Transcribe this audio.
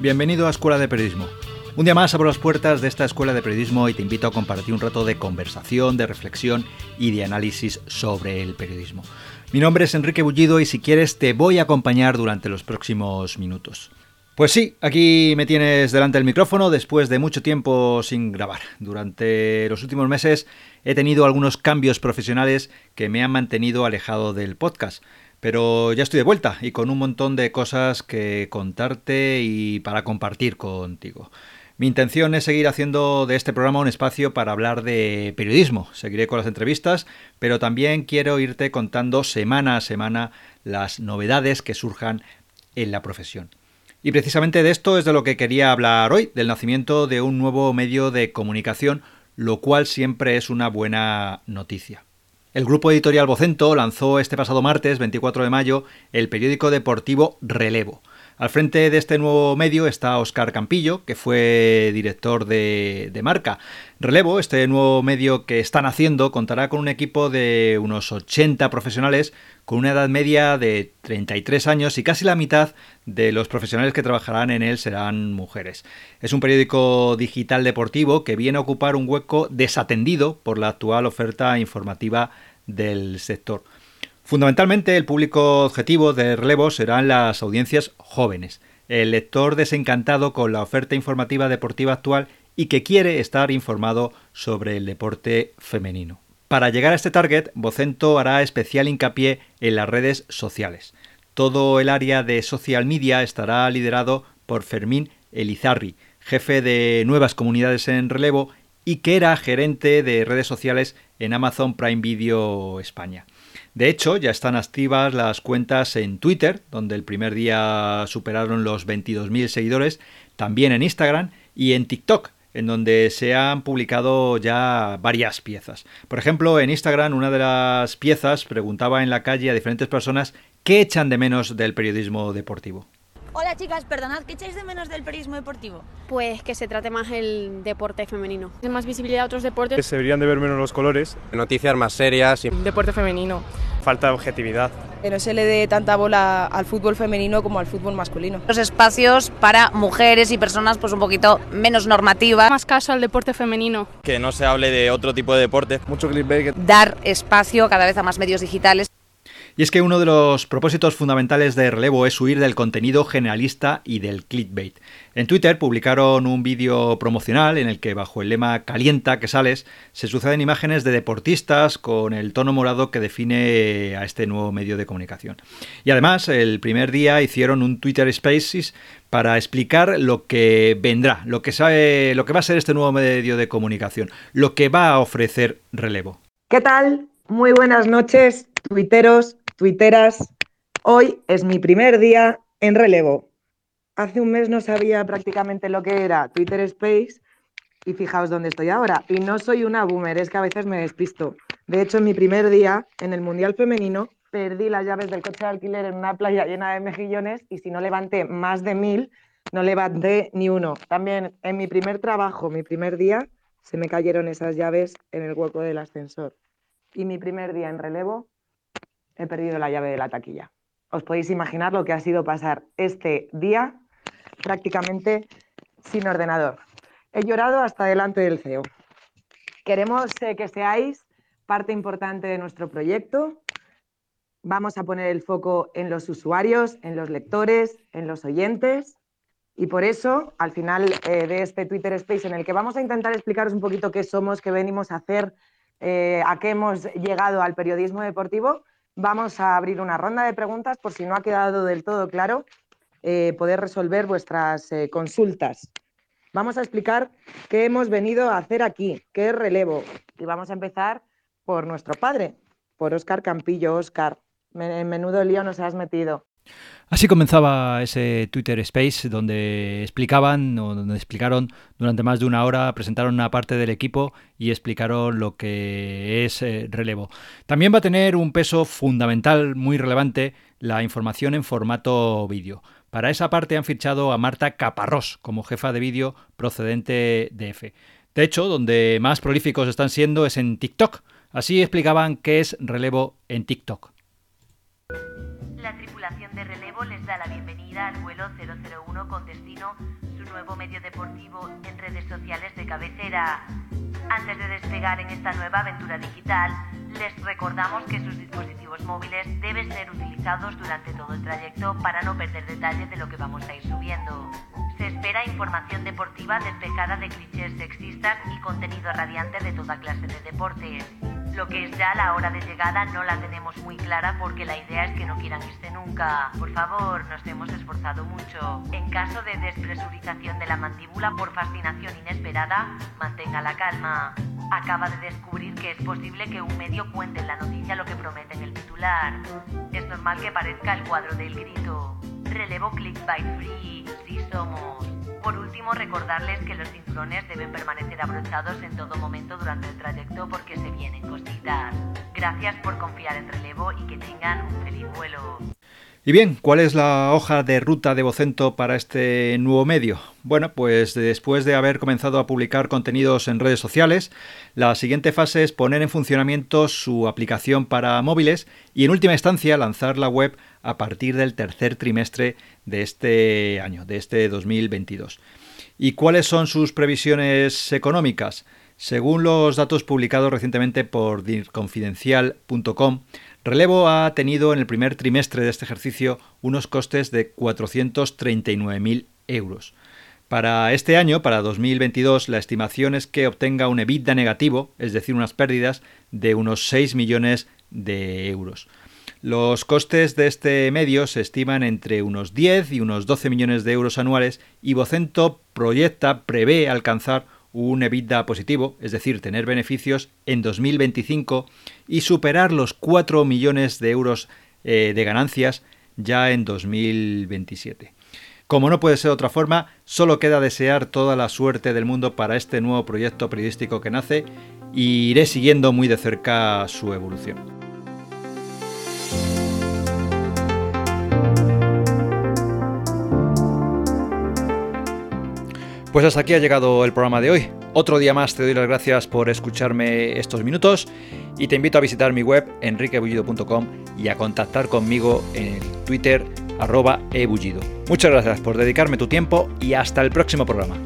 Bienvenido a Escuela de Periodismo. Un día más abro las puertas de esta Escuela de Periodismo y te invito a compartir un rato de conversación, de reflexión y de análisis sobre el periodismo. Mi nombre es Enrique Bullido y si quieres te voy a acompañar durante los próximos minutos. Pues sí, aquí me tienes delante del micrófono después de mucho tiempo sin grabar. Durante los últimos meses he tenido algunos cambios profesionales que me han mantenido alejado del podcast. Pero ya estoy de vuelta y con un montón de cosas que contarte y para compartir contigo. Mi intención es seguir haciendo de este programa un espacio para hablar de periodismo. Seguiré con las entrevistas, pero también quiero irte contando semana a semana las novedades que surjan en la profesión. Y precisamente de esto es de lo que quería hablar hoy, del nacimiento de un nuevo medio de comunicación, lo cual siempre es una buena noticia. El grupo editorial Vocento lanzó este pasado martes, 24 de mayo, el periódico deportivo Relevo. Al frente de este nuevo medio está Oscar Campillo, que fue director de, de, Marca. Relevo, este nuevo medio que están haciendo, contará con un equipo de unos 80 profesionales con una edad media de 33 años y casi la mitad de los profesionales que trabajarán en él serán mujeres. Es un periódico digital deportivo que viene a ocupar un hueco desatendido por la actual oferta informativa del sector. Fundamentalmente el público objetivo de relevo serán las audiencias jóvenes, el lector desencantado con la oferta informativa deportiva actual y que quiere estar informado sobre el deporte femenino. Para llegar a este target, Vocento hará especial hincapié en las redes sociales. Todo el área de social media estará liderado por Fermín Elizarri, jefe de nuevas comunidades en relevo y que era gerente de redes sociales en Amazon Prime Video España. De hecho, ya están activas las cuentas en Twitter, donde el primer día superaron los 22.000 seguidores, también en Instagram y en TikTok, en donde se han publicado ya varias piezas. Por ejemplo, en Instagram una de las piezas preguntaba en la calle a diferentes personas qué echan de menos del periodismo deportivo. Hola chicas, perdonad, ¿qué echáis de menos del periodismo deportivo? Pues que se trate más el deporte femenino. Más visibilidad a otros deportes. Se deberían de ver menos los colores. Noticias más serias. Y... Deporte femenino. Falta de objetividad. Que no se le dé tanta bola al fútbol femenino como al fútbol masculino. Los espacios para mujeres y personas pues un poquito menos normativas. Más caso al deporte femenino. Que no se hable de otro tipo de deporte. Mucho clickbait. Dar espacio cada vez a más medios digitales. Y es que uno de los propósitos fundamentales de Relevo es huir del contenido generalista y del clickbait. En Twitter publicaron un vídeo promocional en el que bajo el lema Calienta que sales se suceden imágenes de deportistas con el tono morado que define a este nuevo medio de comunicación. Y además, el primer día hicieron un Twitter Spaces para explicar lo que vendrá, lo que sabe, lo que va a ser este nuevo medio de comunicación, lo que va a ofrecer Relevo. ¿Qué tal? Muy buenas noches, tuiteros, tuiteras. Hoy es mi primer día en relevo. Hace un mes no sabía prácticamente lo que era Twitter Space y fijaos dónde estoy ahora. Y no soy una boomer, es que a veces me despisto. De hecho, en mi primer día en el Mundial Femenino perdí las llaves del coche de alquiler en una playa llena de mejillones y si no levanté más de mil, no levanté ni uno. También en mi primer trabajo, mi primer día, se me cayeron esas llaves en el hueco del ascensor. Y mi primer día en relevo he perdido la llave de la taquilla. Os podéis imaginar lo que ha sido pasar este día prácticamente sin ordenador. He llorado hasta delante del CEO. Queremos eh, que seáis parte importante de nuestro proyecto. Vamos a poner el foco en los usuarios, en los lectores, en los oyentes. Y por eso, al final eh, de este Twitter Space, en el que vamos a intentar explicaros un poquito qué somos, qué venimos a hacer, eh, a qué hemos llegado al periodismo deportivo, vamos a abrir una ronda de preguntas por si no ha quedado del todo claro, eh, poder resolver vuestras eh, consultas. Vamos a explicar qué hemos venido a hacer aquí, qué relevo. Y vamos a empezar por nuestro padre, por Óscar Campillo. Óscar, en menudo lío nos has metido. Así comenzaba ese Twitter Space donde explicaban o donde explicaron durante más de una hora, presentaron una parte del equipo y explicaron lo que es eh, relevo. También va a tener un peso fundamental muy relevante la información en formato vídeo. Para esa parte han fichado a Marta Caparrós como jefa de vídeo procedente de EFE. De hecho, donde más prolíficos están siendo es en TikTok. Así explicaban qué es relevo en TikTok. De relevo les da la bienvenida al vuelo 001 con destino su nuevo medio deportivo en redes sociales de cabecera. Antes de despegar en esta nueva aventura digital, les recordamos que sus dispositivos móviles deben ser utilizados durante todo el trayecto para no perder detalles de lo que vamos a ir subiendo. Se espera información deportiva despejada de clichés sexistas y contenido radiante de toda clase de deportes. Lo que es ya la hora de llegada no la tenemos muy clara porque la idea es que no quieran irse nunca. Por favor, nos hemos esforzado mucho. En caso de despresurización de la mandíbula por fascinación inesperada, mantenga la calma. Acaba de descubrir que es posible que un medio cuente en la noticia lo que promete en el titular. Es normal que parezca el cuadro del grito. Relevo clickbait free, sí somos. Recordarles que los cinturones deben permanecer abrochados en todo momento durante el trayecto porque se vienen cositas. Gracias por confiar en Relevo y que tengan un feliz vuelo. Y bien, ¿cuál es la hoja de ruta de Vocento para este nuevo medio? Bueno, pues después de haber comenzado a publicar contenidos en redes sociales, la siguiente fase es poner en funcionamiento su aplicación para móviles y en última instancia lanzar la web a partir del tercer trimestre de este año, de este 2022. ¿Y cuáles son sus previsiones económicas? Según los datos publicados recientemente por confidencial.com, Relevo ha tenido en el primer trimestre de este ejercicio unos costes de 439.000 euros. Para este año, para 2022, la estimación es que obtenga un EBITDA negativo, es decir, unas pérdidas de unos 6 millones de euros. Los costes de este medio se estiman entre unos 10 y unos 12 millones de euros anuales y Vocento proyecta, prevé alcanzar un EBITDA positivo, es decir, tener beneficios en 2025 y superar los 4 millones de euros eh, de ganancias ya en 2027. Como no puede ser de otra forma, solo queda desear toda la suerte del mundo para este nuevo proyecto periodístico que nace y iré siguiendo muy de cerca su evolución. Pues hasta aquí ha llegado el programa de hoy. Otro día más te doy las gracias por escucharme estos minutos y te invito a visitar mi web enriquebullido.com y a contactar conmigo en Twitter arroba ebullido. Muchas gracias por dedicarme tu tiempo y hasta el próximo programa.